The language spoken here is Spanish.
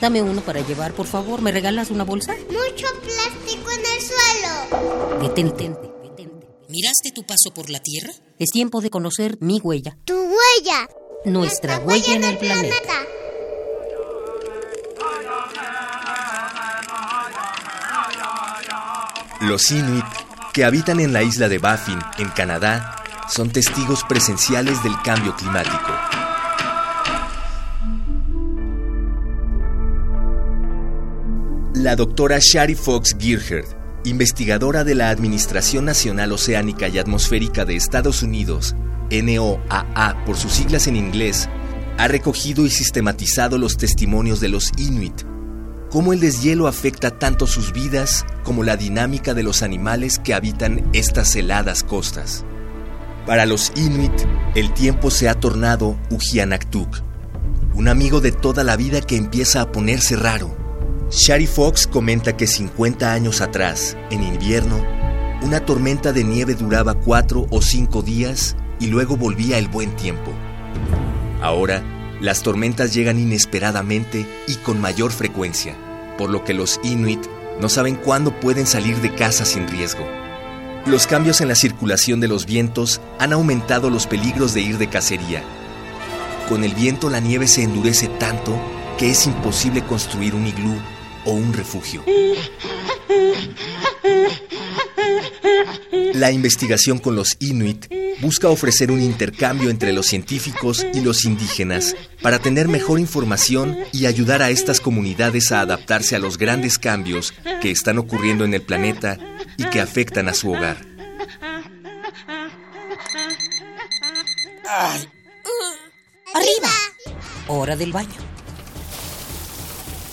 Dame uno para llevar, por favor. ¿Me regalas una bolsa? Mucho plástico en el suelo. Detente. detente. ¿Miraste tu paso por la Tierra? Es tiempo de conocer mi huella. Tu huella. Nuestra huella en el planeta. Los Inuit, que habitan en la isla de Baffin, en Canadá, son testigos presenciales del cambio climático. La doctora Shari Fox Gearhart, investigadora de la Administración Nacional Oceánica y Atmosférica de Estados Unidos, NOAA por sus siglas en inglés, ha recogido y sistematizado los testimonios de los Inuit, cómo el deshielo afecta tanto sus vidas como la dinámica de los animales que habitan estas heladas costas. Para los Inuit, el tiempo se ha tornado Ujianaktuk, un amigo de toda la vida que empieza a ponerse raro. Shari Fox comenta que 50 años atrás, en invierno, una tormenta de nieve duraba cuatro o cinco días y luego volvía el buen tiempo. Ahora, las tormentas llegan inesperadamente y con mayor frecuencia, por lo que los Inuit no saben cuándo pueden salir de casa sin riesgo. Los cambios en la circulación de los vientos han aumentado los peligros de ir de cacería. Con el viento la nieve se endurece tanto que es imposible construir un iglú o un refugio. La investigación con los Inuit busca ofrecer un intercambio entre los científicos y los indígenas para tener mejor información y ayudar a estas comunidades a adaptarse a los grandes cambios que están ocurriendo en el planeta y que afectan a su hogar. Arriba. Hora del baño.